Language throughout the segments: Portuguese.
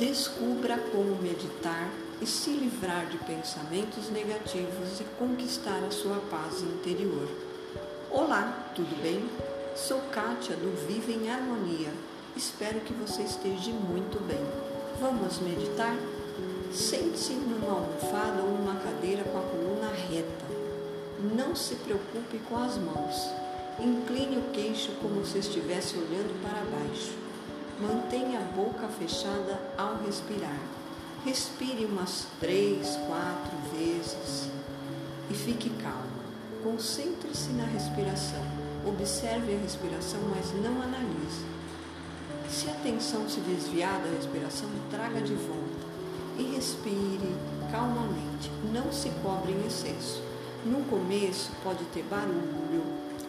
Descubra como meditar e se livrar de pensamentos negativos e conquistar a sua paz interior. Olá, tudo bem? Sou Kátia do Viva em Harmonia. Espero que você esteja muito bem. Vamos meditar? Sente-se numa almofada ou numa cadeira com a coluna reta. Não se preocupe com as mãos. Incline o queixo como se estivesse olhando para baixo. Mantenha a boca fechada ao respirar. Respire umas três, quatro vezes e fique calma. Concentre-se na respiração. Observe a respiração, mas não analise. Se a atenção se desviar da respiração, traga de volta e respire calmamente. Não se cobre em excesso. No começo pode ter barulho,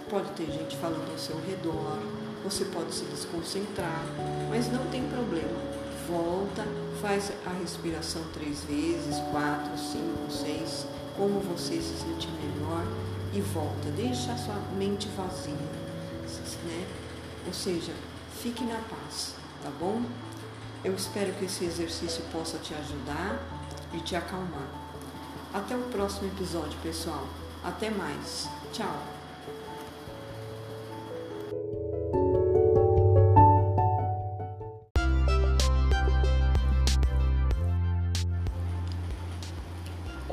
pode ter gente falando ao seu redor, você pode se desconcentrar, mas não tem problema. Volta, faz a respiração três vezes, quatro, cinco, seis, como você se sentir melhor e volta. Deixa a sua mente vazia, né? Ou seja, fique na paz, tá bom? Eu espero que esse exercício possa te ajudar e te acalmar. Até o próximo episódio, pessoal. Até mais. Tchau.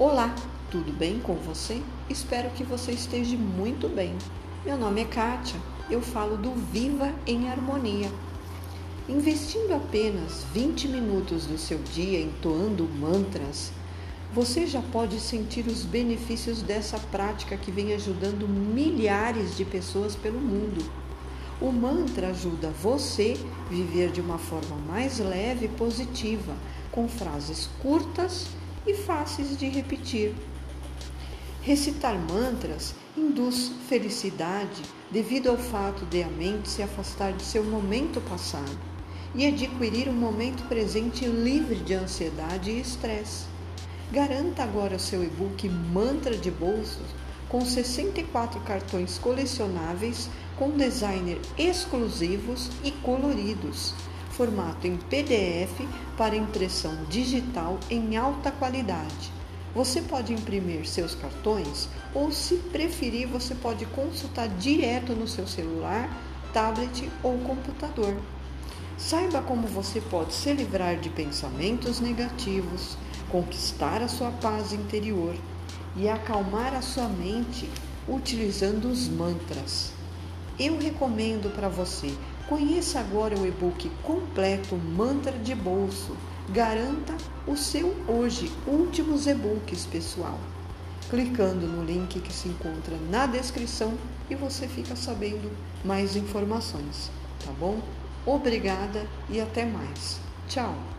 Olá, tudo bem com você? Espero que você esteja muito bem. Meu nome é Kátia, eu falo do Viva em Harmonia. Investindo apenas 20 minutos do seu dia entoando mantras, você já pode sentir os benefícios dessa prática que vem ajudando milhares de pessoas pelo mundo. O mantra ajuda você viver de uma forma mais leve e positiva, com frases curtas e fáceis de repetir. Recitar mantras induz felicidade devido ao fato de a mente se afastar de seu momento passado e adquirir um momento presente livre de ansiedade e estresse. Garanta agora seu e-book Mantra de Bolsos com 64 cartões colecionáveis com designer exclusivos e coloridos formato em PDF para impressão digital em alta qualidade. Você pode imprimir seus cartões ou, se preferir, você pode consultar direto no seu celular, tablet ou computador. Saiba como você pode se livrar de pensamentos negativos, conquistar a sua paz interior e acalmar a sua mente utilizando os mantras. Eu recomendo para você Conheça agora o e-book completo Mantra de Bolso. Garanta o seu hoje, últimos e-books, pessoal. Clicando no link que se encontra na descrição e você fica sabendo mais informações, tá bom? Obrigada e até mais. Tchau!